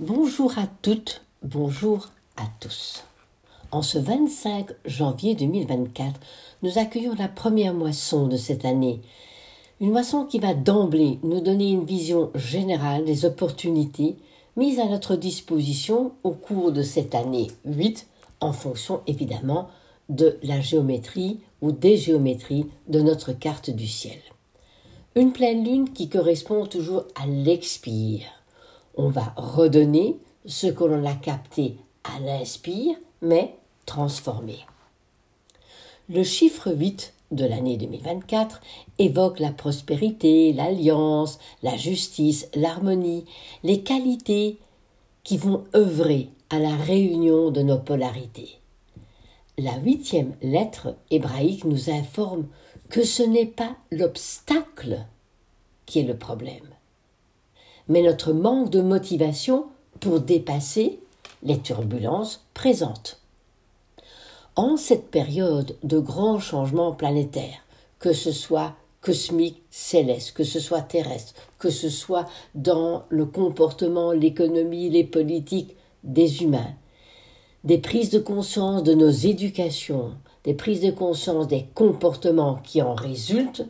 Bonjour à toutes, bonjour à tous. En ce 25 janvier 2024, nous accueillons la première moisson de cette année. Une moisson qui va d'emblée nous donner une vision générale des opportunités mises à notre disposition au cours de cette année 8, en fonction évidemment de la géométrie ou des géométries de notre carte du ciel. Une pleine lune qui correspond toujours à l'expire on va redonner ce que l'on a capté à l'inspire, mais transformé. Le chiffre 8 de l'année 2024 évoque la prospérité, l'alliance, la justice, l'harmonie, les qualités qui vont œuvrer à la réunion de nos polarités. La huitième lettre hébraïque nous informe que ce n'est pas l'obstacle qui est le problème, mais notre manque de motivation pour dépasser les turbulences présentes. En cette période de grands changements planétaires, que ce soit cosmique, céleste, que ce soit terrestre, que ce soit dans le comportement, l'économie, les politiques des humains, des prises de conscience de nos éducations, des prises de conscience des comportements qui en résultent,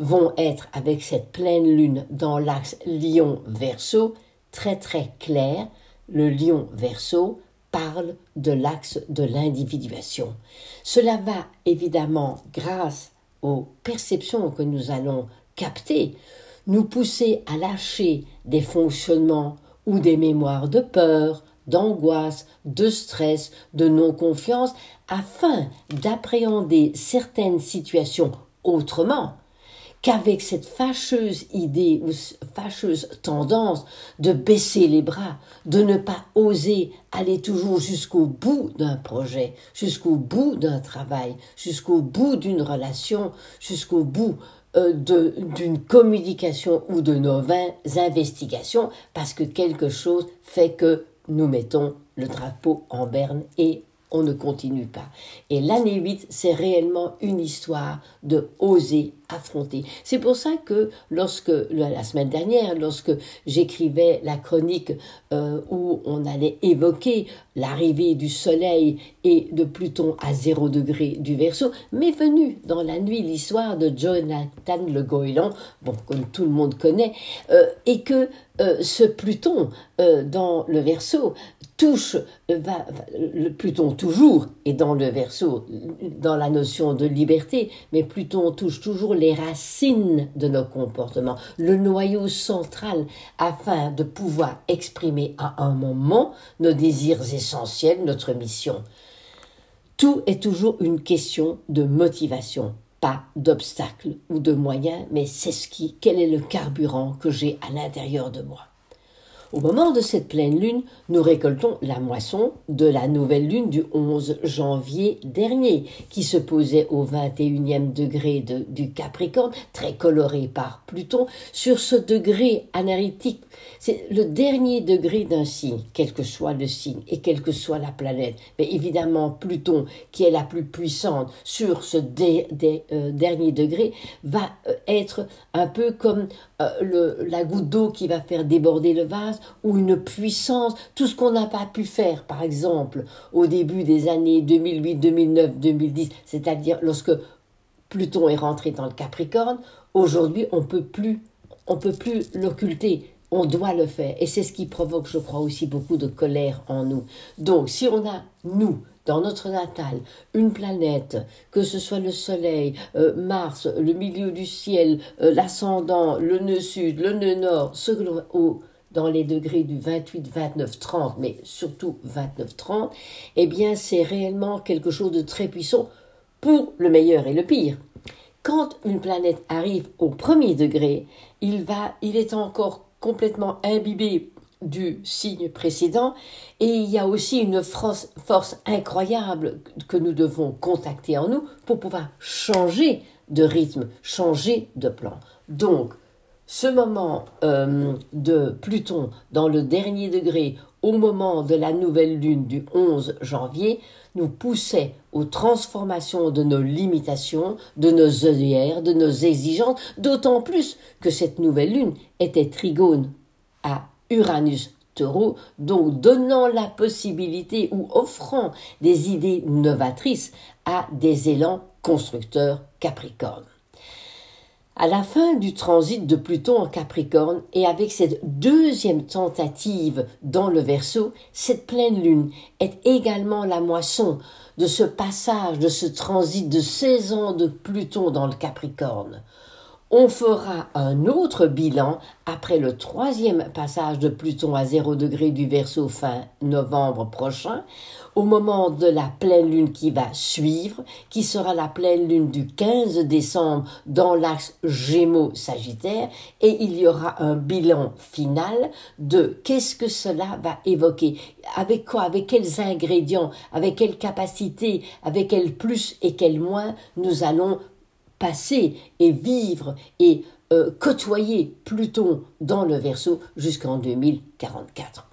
vont être avec cette pleine lune dans l'axe Lion-Verseau très très clair. Le Lion-Verseau parle de l'axe de l'individuation. Cela va évidemment, grâce aux perceptions que nous allons capter, nous pousser à lâcher des fonctionnements ou des mémoires de peur, d'angoisse, de stress, de non-confiance, afin d'appréhender certaines situations autrement, qu'avec cette fâcheuse idée ou fâcheuse tendance de baisser les bras, de ne pas oser aller toujours jusqu'au bout d'un projet, jusqu'au bout d'un travail, jusqu'au bout d'une relation, jusqu'au bout euh, d'une communication ou de nos investigations, parce que quelque chose fait que nous mettons le drapeau en berne et on ne continue pas. Et l'année 8, c'est réellement une histoire de oser affronter. C'est pour ça que lorsque, la semaine dernière, lorsque j'écrivais la chronique euh, où on allait évoquer l'arrivée du Soleil et de Pluton à zéro degré du Verseau, m'est venue dans la nuit l'histoire de Jonathan le Goéland, bon, comme tout le monde connaît, euh, et que euh, ce Pluton dans le Verseau touche, va, le Pluton toujours est dans le Verseau, dans la notion de liberté, mais Pluton touche toujours les racines de nos comportements, le noyau central, afin de pouvoir exprimer à un moment nos désirs essentiels, notre mission. Tout est toujours une question de motivation, pas d'obstacle ou de moyens, mais c'est ce qui, quel est le carburant que j'ai à l'intérieur de moi. Au moment de cette pleine lune, nous récoltons la moisson de la nouvelle lune du 11 janvier dernier, qui se posait au 21e degré du Capricorne, très coloré par Pluton, sur ce degré analytique. C'est le dernier degré d'un signe, quel que soit le signe et quelle que soit la planète. Mais évidemment, Pluton, qui est la plus puissante sur ce euh, dernier degré, va euh, être un peu comme euh, la goutte d'eau qui va faire déborder le vase ou une puissance, tout ce qu'on n'a pas pu faire, par exemple, au début des années 2008, 2009, 2010, c'est-à-dire lorsque Pluton est rentré dans le Capricorne, aujourd'hui on peut plus, on peut plus l'occulter. On doit le faire. Et c'est ce qui provoque, je crois, aussi beaucoup de colère en nous. Donc, si on a, nous, dans notre natal, une planète, que ce soit le Soleil, euh, Mars, le milieu du ciel, euh, l'ascendant, le nœud sud, le nœud nord, ce que l'on, dans les degrés du 28, 29, 30, mais surtout 29, 30, eh bien c'est réellement quelque chose de très puissant pour le meilleur et le pire. Quand une planète arrive au premier degré, il, va, il est encore complètement imbibé du signe précédent et il y a aussi une force, incroyable que nous devons contacter en nous pour pouvoir changer de rythme, changer de plan. Donc, ce moment euh, de Pluton dans le dernier degré au moment de la nouvelle lune du 11 janvier nous poussait aux transformations de nos limitations, de nos œillères, de nos exigences, d'autant plus que cette nouvelle lune était trigone à Uranus taureau, donc donnant la possibilité ou offrant des idées novatrices à des élans constructeurs capricornes. À la fin du transit de Pluton en Capricorne et avec cette deuxième tentative dans le Verseau, cette pleine lune est également la moisson de ce passage, de ce transit de 16 ans de Pluton dans le Capricorne. On fera un autre bilan après le troisième passage de Pluton à 0 degré du Verseau fin novembre prochain, au moment de la pleine lune qui va suivre, qui sera la pleine lune du 15 décembre dans l'axe Gémeaux-Sagittaire, et il y aura un bilan final de qu'est-ce que cela va évoquer, avec quoi, avec quels ingrédients, avec quelles capacités, avec quel plus et quel moins nous allons passer et vivre et euh, côtoyer Pluton dans le Verseau jusqu'en 2044.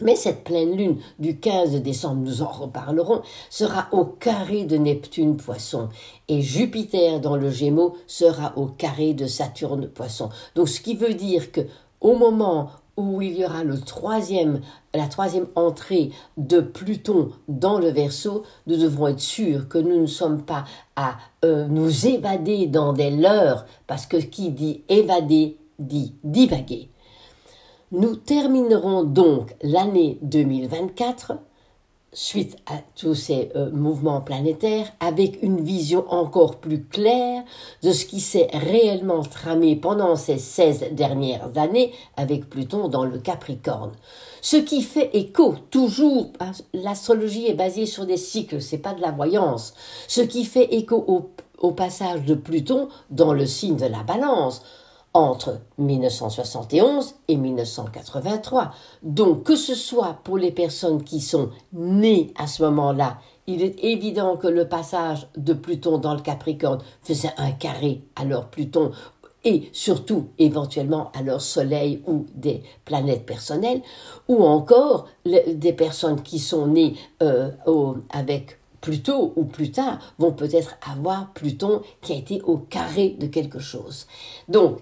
Mais cette pleine lune du 15 décembre, nous en reparlerons, sera au carré de Neptune Poisson et Jupiter dans le Gémeaux sera au carré de Saturne Poisson. Donc ce qui veut dire que au moment où il y aura le troisième, la troisième entrée de Pluton dans le Verseau, nous devrons être sûrs que nous ne sommes pas à euh, nous évader dans des leurres, parce que qui dit évader dit divaguer. Nous terminerons donc l'année 2024 suite à tous ces euh, mouvements planétaires, avec une vision encore plus claire de ce qui s'est réellement tramé pendant ces 16 dernières années avec Pluton dans le Capricorne. Ce qui fait écho, toujours, l'astrologie est basée sur des cycles, c'est pas de la voyance, ce qui fait écho au passage de Pluton dans le signe de la balance, entre 1971 et 1983. Donc que ce soit pour les personnes qui sont nées à ce moment-là, il est évident que le passage de Pluton dans le Capricorne faisait un carré à leur Pluton et surtout éventuellement à leur Soleil ou des planètes personnelles, ou encore des personnes qui sont nées euh, avec plus tôt ou plus tard vont peut-être avoir Pluton qui a été au carré de quelque chose. Donc,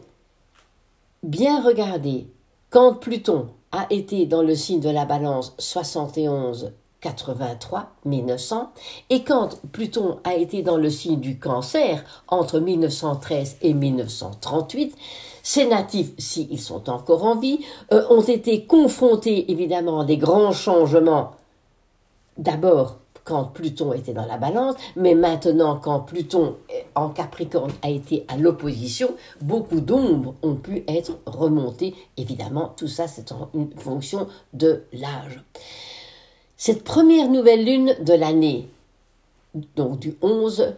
bien regarder, quand Pluton a été dans le signe de la balance 71 83 1900 et quand Pluton a été dans le signe du cancer entre 1913 et 1938, ces natifs, s'ils sont encore en vie, euh, ont été confrontés évidemment à des grands changements. D'abord quand Pluton était dans la balance, mais maintenant quand Pluton en Capricorne a été à l'opposition, beaucoup d'ombres ont pu être remontées. Évidemment, tout ça c'est une fonction de l'âge. Cette première nouvelle lune de l'année, donc du 11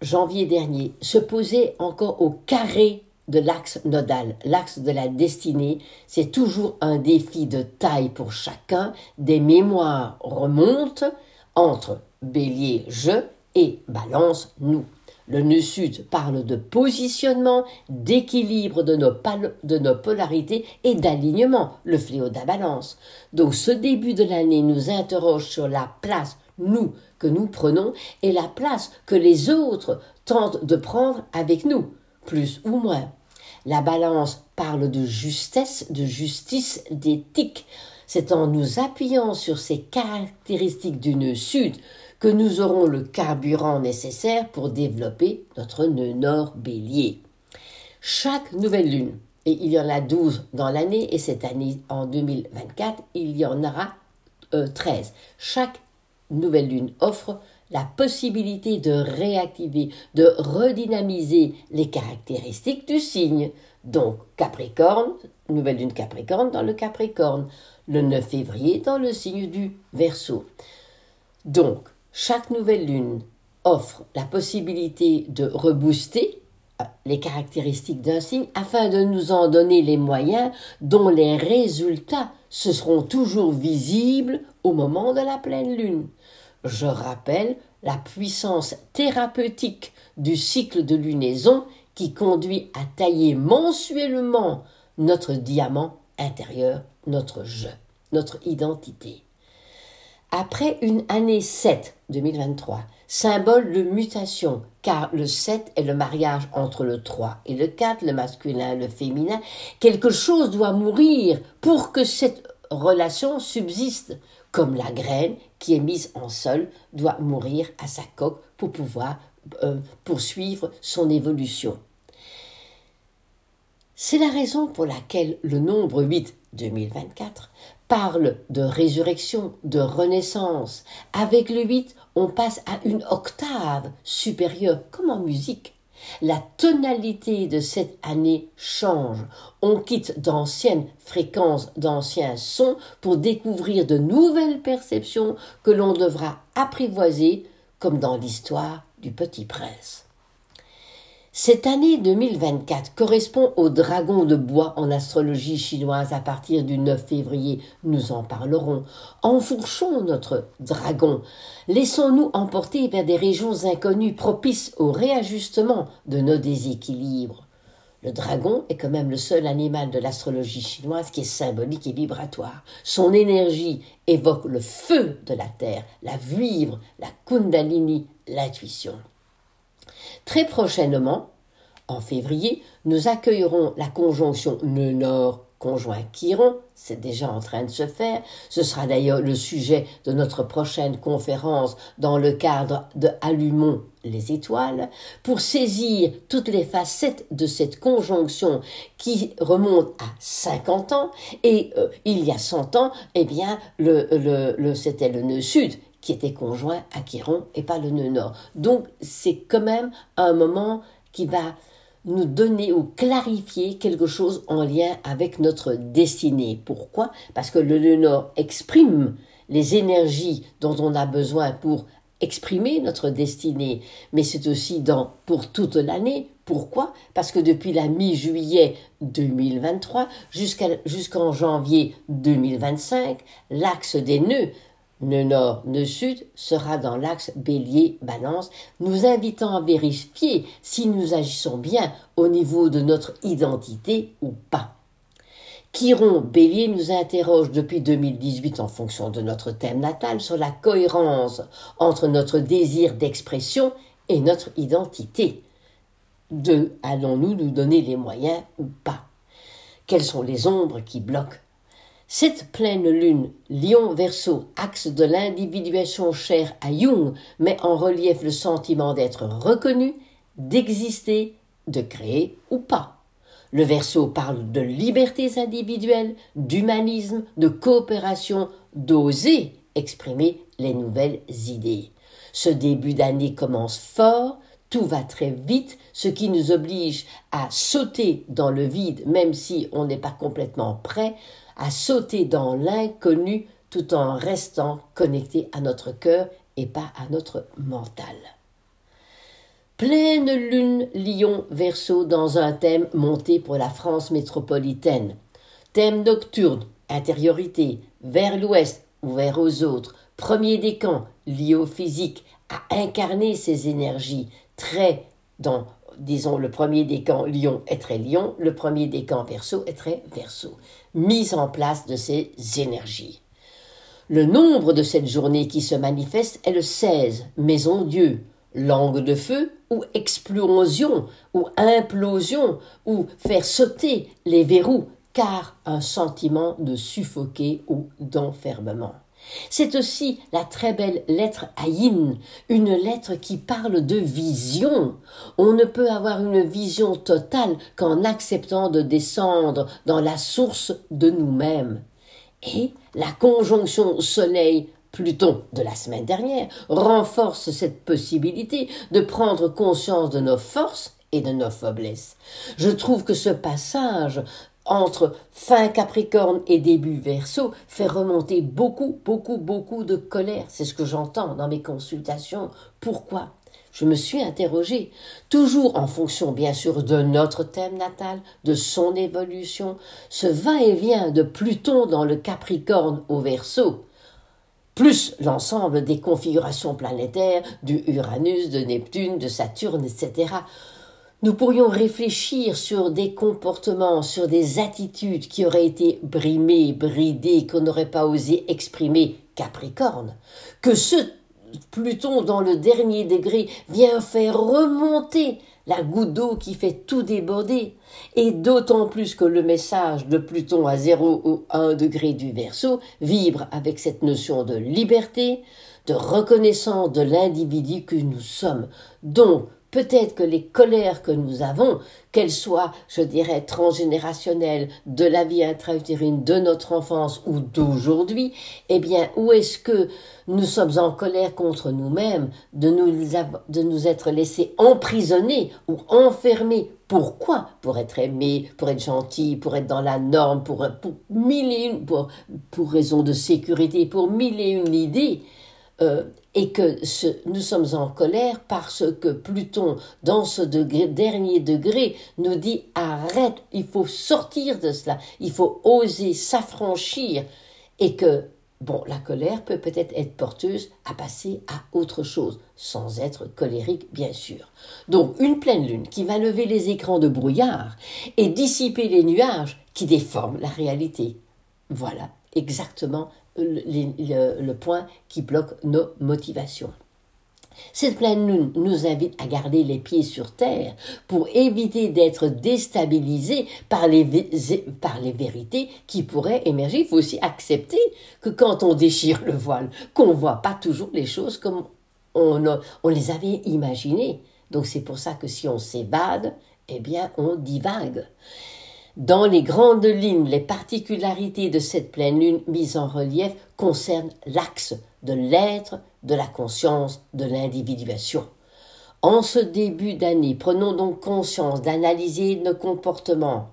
janvier dernier, se posait encore au carré de l'axe nodal, l'axe de la destinée. C'est toujours un défi de taille pour chacun. Des mémoires remontent, entre bélier je et balance nous. Le nœud sud parle de positionnement, d'équilibre de de nos polarités et d'alignement, le fléau de la balance. Donc ce début de l'année nous interroge sur la place, nous, que nous prenons et la place que les autres tentent de prendre avec nous, plus ou moins. La balance parle de justesse, de justice, d'éthique. C'est en nous appuyant sur ces caractéristiques du nœud sud que nous aurons le carburant nécessaire pour développer notre nœud nord bélier. Chaque nouvelle lune, et il y en a 12 dans l'année, et cette année, en 2024, il y en aura 13. Euh, Chaque nouvelle lune offre la possibilité de réactiver, de redynamiser les caractéristiques du signe. Donc Capricorne, nouvelle lune Capricorne dans le Capricorne, le 9 février dans le signe du Verseau. Donc, chaque nouvelle lune offre la possibilité de rebooster euh, les caractéristiques d'un signe afin de nous en donner les moyens dont les résultats se seront toujours visibles au moment de la pleine lune. Je rappelle la puissance thérapeutique du cycle de lunaison qui conduit à tailler mensuellement notre diamant intérieur notre je, notre identité. Après une année 7, 2023, symbole de mutation, car le 7 est le mariage entre le 3 et le 4, le masculin le féminin, quelque chose doit mourir pour que cette relation subsiste, comme la graine qui est mise en sol doit mourir à sa coque pour pouvoir euh, poursuivre son évolution. C'est la raison pour laquelle le nombre 8 2024 parle de résurrection, de renaissance. Avec le 8, on passe à une octave supérieure, comme en musique. La tonalité de cette année change. On quitte d'anciennes fréquences, d'anciens sons pour découvrir de nouvelles perceptions que l'on devra apprivoiser, comme dans l'histoire du Petit Prince. Cette année 2024 correspond au dragon de bois en astrologie chinoise à partir du 9 février. Nous en parlerons. Enfourchons notre dragon. Laissons-nous emporter vers des régions inconnues propices au réajustement de nos déséquilibres. Le dragon est quand même le seul animal de l'astrologie chinoise qui est symbolique et vibratoire. Son énergie évoque le feu de la terre, la vivre, la kundalini, l'intuition. Très prochainement, en février, nous accueillerons la conjonction nœud-nord conjoint Chiron, c'est déjà en train de se faire. Ce sera d'ailleurs le sujet de notre prochaine conférence dans le cadre de Allumons les étoiles, pour saisir toutes les facettes de cette conjonction qui remonte à 50 ans, et euh, il y a 100 ans, eh bien, le, le, c'était le nœud sud qui était conjoint à Chiron et pas le nœud nord. Donc c'est quand même un moment qui va nous donner ou clarifier quelque chose en lien avec notre destinée. Pourquoi? Parce que le nœud nord exprime les énergies dont on a besoin pour exprimer notre destinée, mais c'est aussi dans pour toute l'année. Pourquoi? Parce que depuis la mi-juillet 2023 jusqu'en janvier 2025, l'axe des nœuds Nœud nord, nœud sud sera dans l'axe bélier-balance, nous invitant à vérifier si nous agissons bien au niveau de notre identité ou pas. Chiron Bélier nous interroge depuis 2018 en fonction de notre thème natal sur la cohérence entre notre désir d'expression et notre identité. De allons-nous nous donner les moyens ou pas? Quelles sont les ombres qui bloquent cette pleine lune, lion verso, axe de l'individuation chère à Jung, met en relief le sentiment d'être reconnu, d'exister, de créer ou pas. Le verso parle de libertés individuelles, d'humanisme, de coopération, d'oser exprimer les nouvelles idées. Ce début d'année commence fort, tout va très vite, ce qui nous oblige à sauter dans le vide, même si on n'est pas complètement prêt, à sauter dans l'inconnu tout en restant connecté à notre cœur et pas à notre mental. Pleine lune Lion Verseau dans un thème monté pour la France métropolitaine. Thème nocturne, intériorité, vers l'ouest, ouvert aux autres, premier décan, lié au physique, à incarner ses énergies, très dans disons, le premier décan lion est très lion, le premier décan verso est très verso. Mise en place de ces énergies. Le nombre de cette journée qui se manifeste est le 16, maison Dieu, langue de feu ou explosion ou implosion ou faire sauter les verrous car un sentiment de suffoquer ou d'enfermement. C'est aussi la très belle lettre Aïn, une lettre qui parle de vision. On ne peut avoir une vision totale qu'en acceptant de descendre dans la source de nous-mêmes. Et la conjonction Soleil Pluton de la semaine dernière renforce cette possibilité de prendre conscience de nos forces et de nos faiblesses. Je trouve que ce passage entre fin Capricorne et début Verseau fait remonter beaucoup, beaucoup, beaucoup de colère. C'est ce que j'entends dans mes consultations. Pourquoi? Je me suis interrogée, toujours en fonction bien sûr de notre thème natal, de son évolution, ce va-et-vient de Pluton dans le Capricorne au Verseau, plus l'ensemble des configurations planétaires du Uranus, de Neptune, de Saturne, etc. Nous pourrions réfléchir sur des comportements, sur des attitudes qui auraient été brimées, bridées, qu'on n'aurait pas osé exprimer Capricorne, que ce Pluton dans le dernier degré vient faire remonter la goutte d'eau qui fait tout déborder, et d'autant plus que le message de Pluton à 0 ou 1 degré du Verseau vibre avec cette notion de liberté, de reconnaissance de l'individu que nous sommes. Donc, Peut-être que les colères que nous avons, qu'elles soient, je dirais, transgénérationnelles, de la vie intra-utérine, de notre enfance ou d'aujourd'hui, eh bien, où est-ce que nous sommes en colère contre nous-mêmes de nous, de nous être laissés emprisonnés ou enfermés? Pourquoi? Pour être aimé, pour être gentil, pour être dans la norme, pour, pour mille et une, pour, pour raison de sécurité, pour mille et une idées. Euh, et que nous sommes en colère parce que Pluton, dans ce dernier degré, nous dit arrête, il faut sortir de cela, il faut oser s'affranchir, et que, bon, la colère peut peut-être être porteuse à passer à autre chose, sans être colérique, bien sûr. Donc, une pleine lune qui va lever les écrans de brouillard et dissiper les nuages qui déforment la réalité. Voilà exactement le, point qui bloque nos motivations. Cette pleine lune nous invite à garder les pieds sur terre pour éviter d'être déstabilisés par les, par les vérités qui pourraient émerger. Il faut aussi accepter que quand on déchire le voile, qu'on ne voit pas toujours les choses comme on, on les avait imaginées. Donc c'est pour ça que si on s'évade, eh bien on divague. Dans les grandes lignes, les particularités de cette pleine lune mise en relief concernent l'axe de l'être, de la conscience, de l'individuation. En ce début d'année, prenons donc conscience d'analyser nos comportements.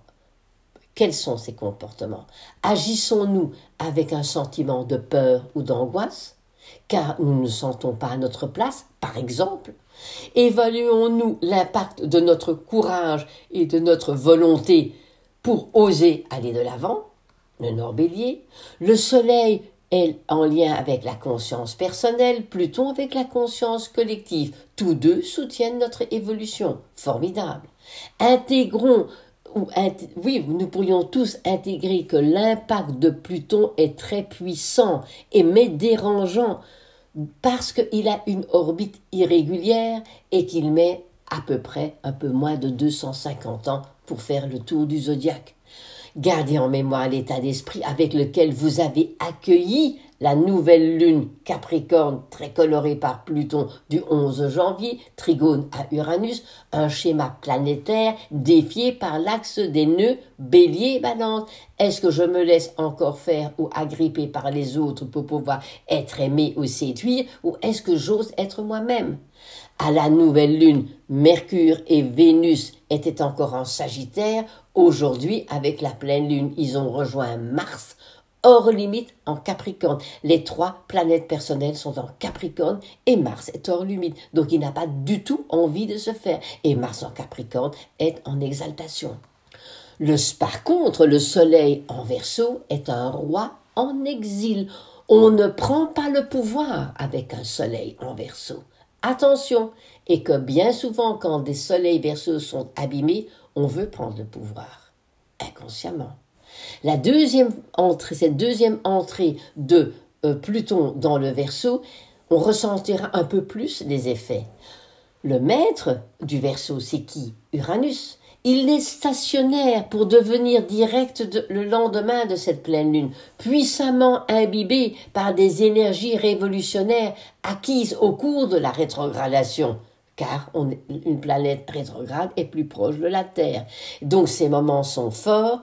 Quels sont ces comportements? Agissons-nous avec un sentiment de peur ou d'angoisse? Car nous ne sentons pas à notre place, par exemple Évaluons-nous l'impact de notre courage et de notre volonté pour oser aller de l'avant, le Nord Bélier, le Soleil est en lien avec la conscience personnelle, Pluton avec la conscience collective. Tous deux soutiennent notre évolution. Formidable. Intégrons ou oui, nous pourrions tous intégrer que l'impact de Pluton est très puissant et mais dérangeant parce qu'il a une orbite irrégulière et qu'il met à peu près un peu moins de 250 ans pour faire le tour du zodiaque. Gardez en mémoire l'état d'esprit avec lequel vous avez accueilli la nouvelle lune Capricorne très colorée par Pluton du 11 janvier, trigone à Uranus, un schéma planétaire défié par l'axe des nœuds bélier balance. Est-ce que je me laisse encore faire ou agripper par les autres pour pouvoir être aimé ou séduire ou est-ce que j'ose être moi-même? À la nouvelle lune, Mercure et Vénus étaient encore en Sagittaire. Aujourd'hui, avec la pleine lune, ils ont rejoint Mars, hors limite en Capricorne. Les trois planètes personnelles sont en Capricorne et Mars est hors limite. Donc il n'a pas du tout envie de se faire. Et Mars en Capricorne est en exaltation. Le, par contre, le Soleil en Verseau est un roi en exil. On ne prend pas le pouvoir avec un Soleil en Verseau. Attention, et que bien souvent, quand des soleils verseaux sont abîmés, on veut prendre le pouvoir, inconsciemment. La deuxième entrée, cette deuxième entrée de euh, Pluton dans le verso, on ressentira un peu plus les effets. Le maître du verso, c'est qui? Uranus. Il est stationnaire pour devenir direct le lendemain de cette pleine lune, puissamment imbibé par des énergies révolutionnaires acquises au cours de la rétrogradation car une planète rétrograde est plus proche de la Terre. Donc ces moments sont forts.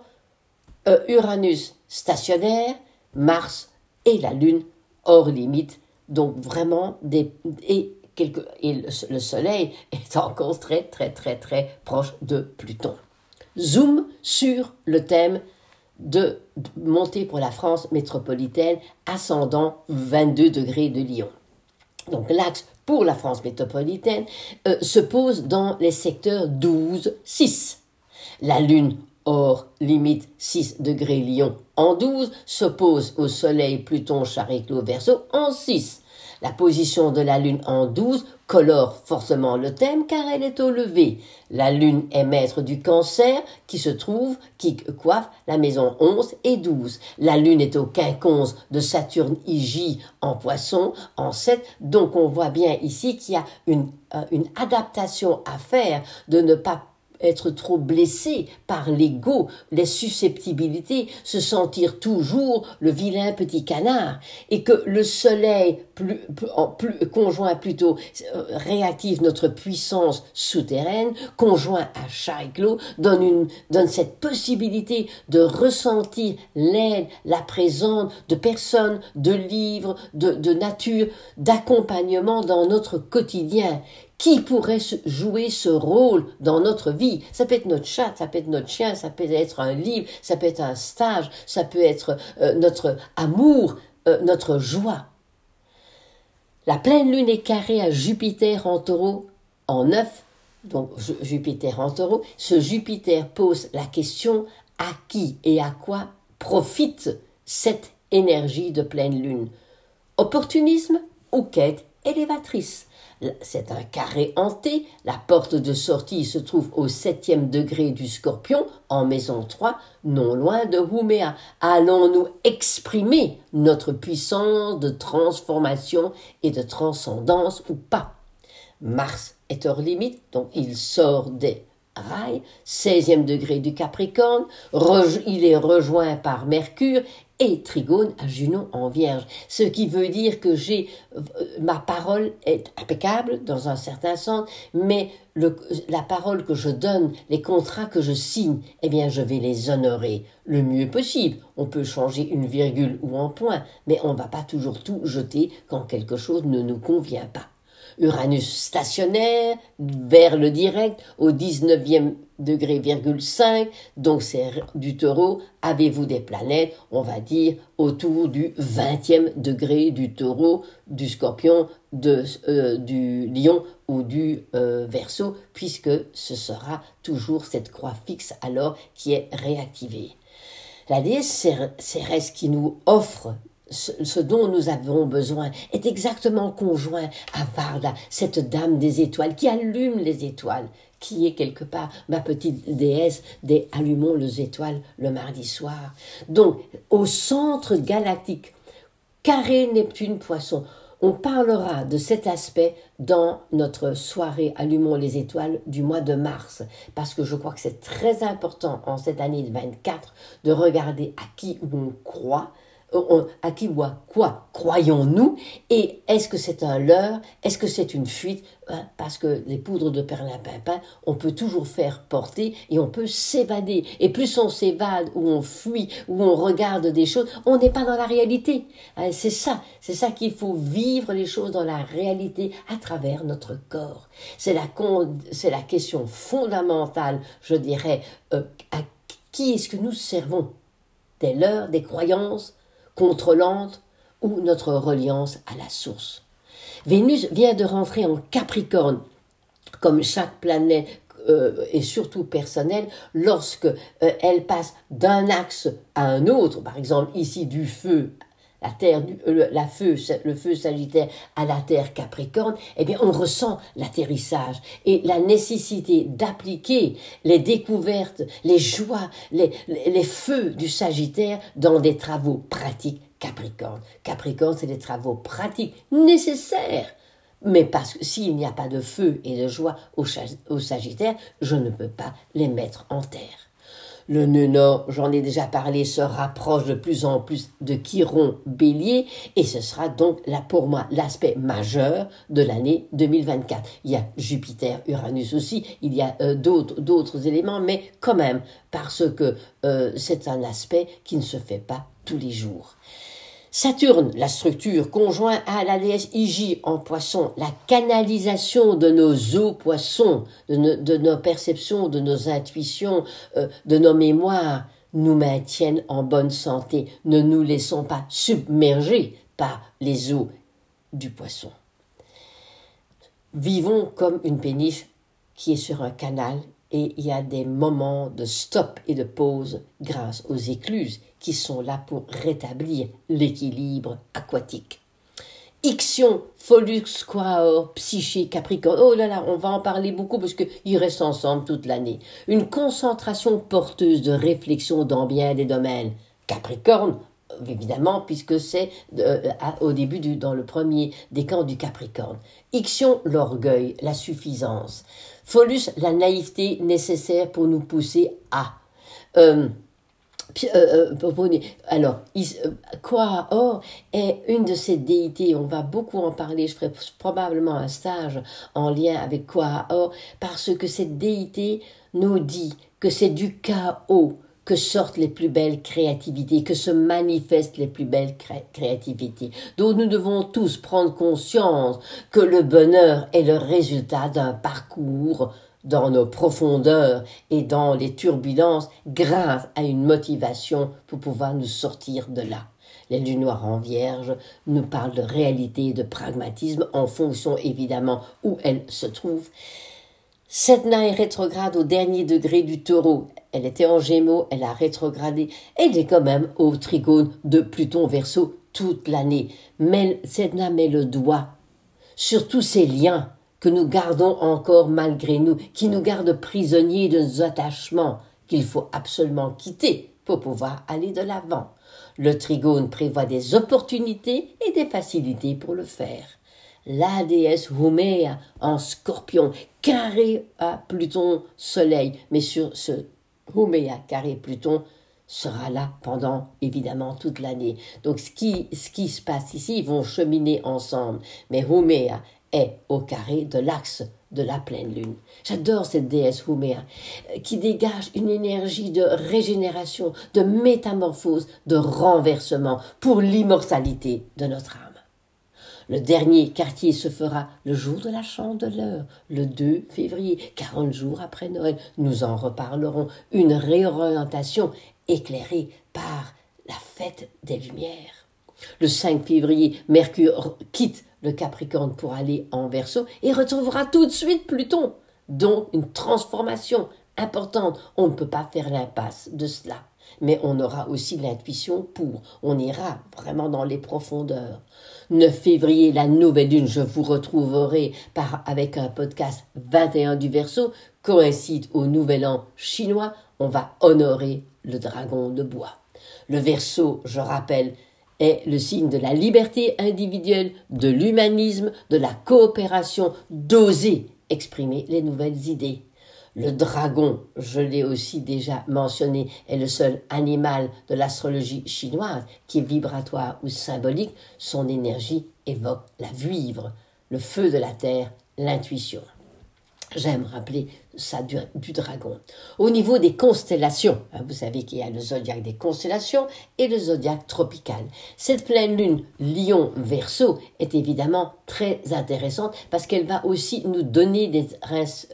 Euh, Uranus stationnaire, Mars et la Lune hors limite. Donc vraiment des et le, Soleil est encore très, très, très, très proche de Pluton. Zoom sur le thème de monter pour la France métropolitaine, ascendant 22 degrés de Lyon. Donc l'axe pour la France métropolitaine euh, se pose dans les secteurs 12-6. La Lune hors limite 6 degrés Lyon en 12 s'oppose au Soleil Pluton Chariclo Verseau en 6. La position de la Lune en 12 colore forcément le thème car elle est au lever. La Lune est maître du cancer qui se trouve, qui coiffe la maison 11 et 12. La Lune est au quinconce de Saturne IJ en poisson en 7. Donc on voit bien ici qu'il y a une, euh, une adaptation à faire de ne pas être trop blessé par l'ego, les susceptibilités, se sentir toujours le vilain petit canard, et que le soleil conjoint plutôt euh, réactive notre puissance souterraine, conjoint à Chariclo, donne, donne cette possibilité de ressentir l'aide, la présence de personnes, de livres, de nature, d'accompagnement dans notre quotidien qui pourrait jouer ce rôle dans notre vie? Ça peut être notre chat, ça peut être notre chien, ça peut être un livre, ça peut être un stage, ça peut être euh, notre amour, euh, notre joie. La pleine lune est carrée à Jupiter en taureau en neuf, donc Jupiter en taureau. Ce Jupiter pose la question à qui et à quoi profite cette énergie de pleine lune? Opportunisme ou quête élévatrice? C'est un carré hanté. La porte de sortie se trouve au septième degré du scorpion, en maison 3, non loin de Houméa. Allons-nous exprimer notre puissance de transformation et de transcendance ou pas? Mars est hors limite, donc il sort des rails, 16e degré du Capricorne, il est rejoint par Mercure et trigone à Junon en vierge. Ce qui veut dire que j'ai, euh, ma parole est impeccable dans un certain sens, mais la parole que je donne, les contrats que je signe, eh bien, je vais les honorer le mieux possible. On peut changer une virgule ou un point, mais on ne va pas toujours tout jeter quand quelque chose ne nous convient pas. Uranus stationnaire, vers le direct, au 19e degré, virgule 5, donc c'est du taureau, avez-vous des planètes, on va dire, autour du 20e degré du taureau, du scorpion, euh, du lion ou du euh, verso, puisque ce sera toujours cette croix fixe alors qui est réactivée. La déesse Cérès qui nous offre ce, dont nous avons besoin est exactement conjoint à Varda, cette dame des étoiles qui allume les étoiles, qui est quelque part ma petite déesse des allumons les étoiles le mardi soir. Donc, au centre galactique, carré Neptune Poisson, on parlera de cet aspect dans notre soirée Allumons les étoiles du mois de mars, parce que je crois que c'est très important en cette année 24 de regarder à qui on croit, à qui ou à quoi croyons-nous? Et est-ce que c'est un leurre, est-ce que c'est une fuite? Hein, Parce que les poudres de perlimpinpin, on peut toujours faire porter et on peut s'évader. Et plus on s'évade ou on fuit ou on regarde des choses, on n'est pas dans la réalité. Hein, c'est ça, c'est ça qu'il faut vivre les choses dans la réalité à travers notre corps. C'est la, c'est la question fondamentale, je dirais, euh, à qui est-ce que nous servons? Des leurs, des croyances? Contrôlante ou notre reliance à la source. Vénus vient de rentrer en Capricorne, comme chaque planète euh, et surtout personnelle, lorsque euh, elle passe d'un axe à un autre, par exemple ici du feu la terre, euh, la feu, le feu sagittaire à la terre capricorne, eh bien, on ressent l'atterrissage et la nécessité d'appliquer les découvertes, les joies, les, les feux du sagittaire dans des travaux pratiques capricorne. Capricorne, c'est des travaux pratiques nécessaires. Mais parce que s'il n'y a pas de feu et de joie au, au Sagittaire, je ne peux pas les mettre en terre. Le nœud nord, j'en ai déjà parlé, se rapproche de plus en plus de Chiron bélier et ce sera donc là pour moi l'aspect majeur de l'année 2024. Il y a Jupiter, Uranus aussi, il y a euh, d'autres, éléments, mais quand même parce que euh, c'est un aspect qui ne se fait pas tous les jours. Saturne, la structure conjointe à la déesse en poisson, la canalisation de nos eaux poissons, de, nos perceptions, de nos intuitions, euh, de nos mémoires, nous maintiennent en bonne santé. Ne nous laissons pas submerger par les eaux du poisson. Vivons comme une péniche qui est sur un canal et il y a des moments de stop et de pause grâce aux écluses qui sont là pour rétablir l'équilibre aquatique. Ixion, Folux, Quaor, Psyché, Capricorne. Oh là là, on va en parler beaucoup parce qu'ils restent ensemble toute l'année. Une concentration porteuse de réflexion dans bien des domaines. Capricorne, évidemment, puisque c'est euh, au début du, dans le premier décan du Capricorne. Ixion, l'orgueil, la suffisance. Folus, la naïveté nécessaire pour nous pousser à. Euh, euh, euh, alors, quoi Or est une de ces déités, on va beaucoup en parler, je ferai probablement un stage en lien avec quoi Or, parce que cette déité nous dit que c'est du chaos que sortent les plus belles créativités, que se manifestent les plus belles créativités. Donc nous devons tous prendre conscience que le bonheur est le résultat d'un parcours dans nos profondeurs et dans les turbulences grâce à une motivation pour pouvoir nous sortir de là. Les lunes noires en vierge nous parlent de réalité et de pragmatisme en fonction évidemment où elles se trouvent. Setna est rétrograde au dernier degré du taureau. Elle était en gémeaux, elle a rétrogradé. Elle est quand même au trigone de Pluton verso toute l'année. Mais Setna met le doigt sur tous ces liens que nous gardons encore malgré nous, qui nous gardent prisonniers de nos attachements qu'il faut absolument quitter pour pouvoir aller de l'avant. Le trigone prévoit des opportunités et des facilités pour le faire. La déesse Huméa en scorpion, carré à Pluton Soleil, mais sur ce Huméa carré Pluton sera là pendant évidemment toute l'année. Donc ce qui, ce qui se passe ici, ils vont cheminer ensemble. Mais Huméa est au carré de l'axe de la pleine lune. J'adore cette déesse Huméa euh, qui dégage une énergie de régénération, de métamorphose, de renversement pour l'immortalité de notre âme. Le dernier quartier se fera le jour de la chandeleur, le 2 février, 40 jours après Noël. Nous en reparlerons. Une réorientation éclairée par la fête des Lumières. Le 5 février, Mercure quitte le Capricorne pour aller en Verseau et retrouvera tout de suite Pluton. Donc une transformation importante. On ne peut pas faire l'impasse de cela. Mais on aura aussi l'intuition pour. On ira vraiment dans les profondeurs. 9 février, la nouvelle lune, je vous retrouverai par, avec un podcast 21 du Verseau, coïncide au nouvel an chinois. On va honorer le dragon de bois. Le Verseau, je rappelle, est le signe de la liberté individuelle, de l'humanisme, de la coopération, d'oser exprimer les nouvelles idées. Le dragon, je l'ai aussi déjà mentionné, est le seul animal de l'astrologie chinoise qui est vibratoire ou symbolique. Son énergie évoque la vivre, le feu de la terre, l'intuition. J'aime rappeler ça du, dragon. Au niveau des constellations, hein, vous savez qu'il y a le zodiaque des constellations et le zodiaque tropical. Cette pleine lune lion verso est évidemment très intéressante parce qu'elle va aussi nous donner des,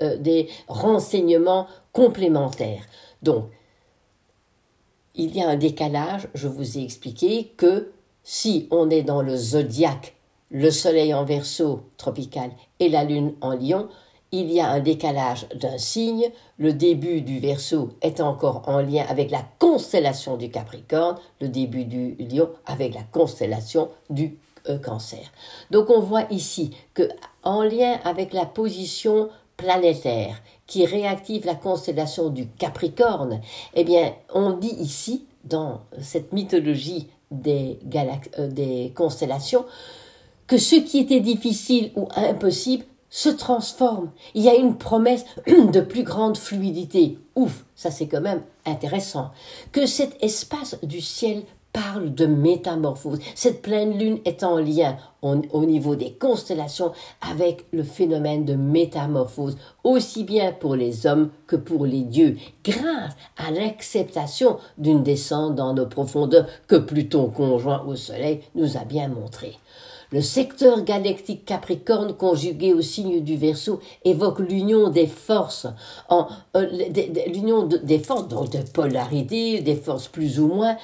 euh, des renseignements complémentaires. Donc, il y a un décalage, je vous ai expliqué que si on est dans le zodiaque, le soleil en verso tropical et la lune en lion, il y a un décalage d'un signe, le début du Verseau est encore en lien avec la constellation du Capricorne, le début du Lion avec la constellation du euh, Cancer. Donc on voit ici que en lien avec la position planétaire qui réactive la constellation du Capricorne, eh bien on dit ici dans cette mythologie des, euh, des constellations que ce qui était difficile ou impossible se transforme. Il y a une promesse de plus grande fluidité. Ouf, ça c'est quand même intéressant. Que cet espace du ciel parle de métamorphose. Cette pleine lune est en lien au niveau des constellations avec le phénomène de métamorphose, aussi bien pour les hommes que pour les dieux, grâce à l'acceptation d'une descente dans nos profondeurs que Pluton conjoint au Soleil nous a bien montré. Le secteur galactique Capricorne conjugué au signe du Verseau évoque l'union des forces, euh, l'union des forces, donc de polarité, des forces plus ou moins,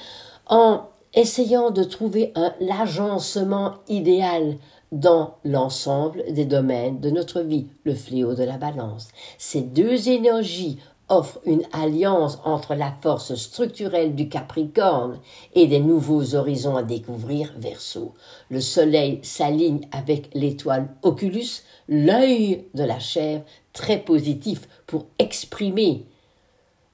en essayant de trouver un l'agencement idéal dans l'ensemble des domaines de notre vie, le fléau de la balance. Ces deux énergies offre une alliance entre la force structurelle du Capricorne et des nouveaux horizons à découvrir Verseau. Le Soleil s'aligne avec l'étoile Oculus, l'œil de la chair, très positif pour exprimer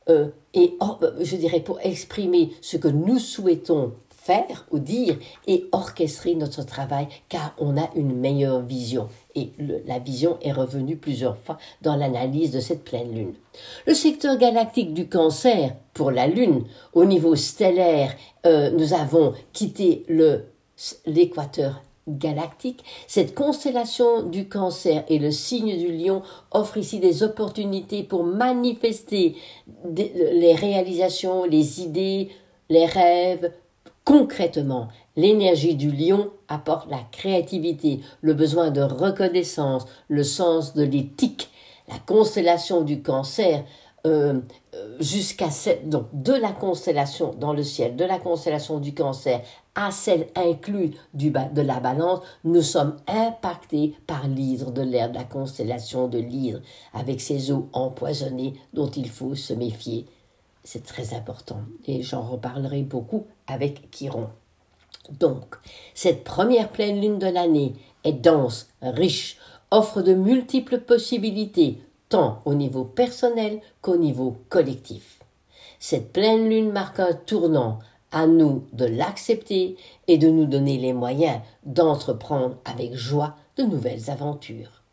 euh, et je dirais pour exprimer ce que nous souhaitons faire ou dire et orchestrer notre travail car on a une meilleure vision. Et la vision est revenue plusieurs fois dans l'analyse de cette pleine lune. Le secteur galactique du cancer pour la lune, au niveau stellaire, euh, nous avons quitté l'équateur galactique. Cette constellation du cancer et le signe du lion offre ici des opportunités pour manifester les réalisations, les idées, les rêves, Concrètement, l'énergie du lion apporte la créativité, le besoin de reconnaissance, le sens de l'éthique. La constellation du cancer euh, euh, jusqu'à donc de la constellation dans le ciel, de la constellation du cancer à celle inclue du, de la balance, nous sommes impactés par l'hydre de l'air, de la constellation de l'hydre, avec ses eaux empoisonnées dont il faut se méfier. C'est très important et j'en reparlerai beaucoup avec Chiron. Donc, cette première pleine lune de l'année est dense, riche, offre de multiples possibilités, tant au niveau personnel qu'au niveau collectif. Cette pleine lune marque un tournant, à nous de l'accepter et de nous donner les moyens d'entreprendre avec joie de nouvelles aventures.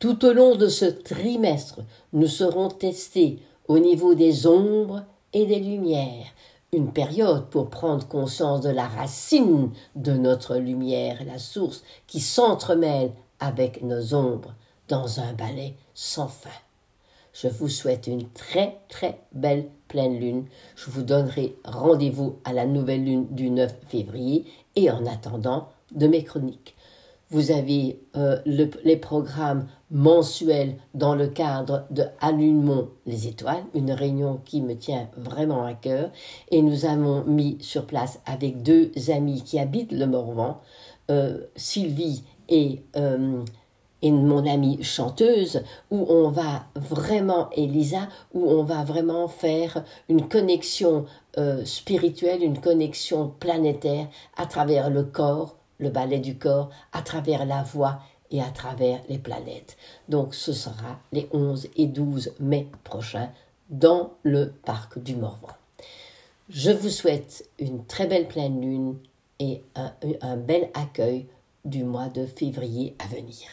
Tout au long de ce trimestre, nous serons testés au niveau des ombres et des lumières, une période pour prendre conscience de la racine de notre lumière, la source qui s'entremêle avec nos ombres dans un ballet sans fin. Je vous souhaite une très très belle pleine lune. Je vous donnerai rendez-vous à la nouvelle lune du 9 février et en attendant de mes chroniques. Vous avez euh, les programmes mensuels dans le cadre de Allumons les étoiles, une réunion qui me tient vraiment à cœur. Et nous avons mis sur place avec deux amis qui habitent le Morvan, euh, Sylvie et, euh, et mon amie chanteuse, où on va vraiment, Elisa, où on va vraiment faire une connexion spirituelle, une connexion planétaire à travers le corps le ballet du corps à travers la voix et à travers les planètes. Donc ce sera les 11 et 12 mai prochains dans le parc du Morvan. Je vous souhaite une très belle pleine lune et un, un bel accueil du mois de février à venir.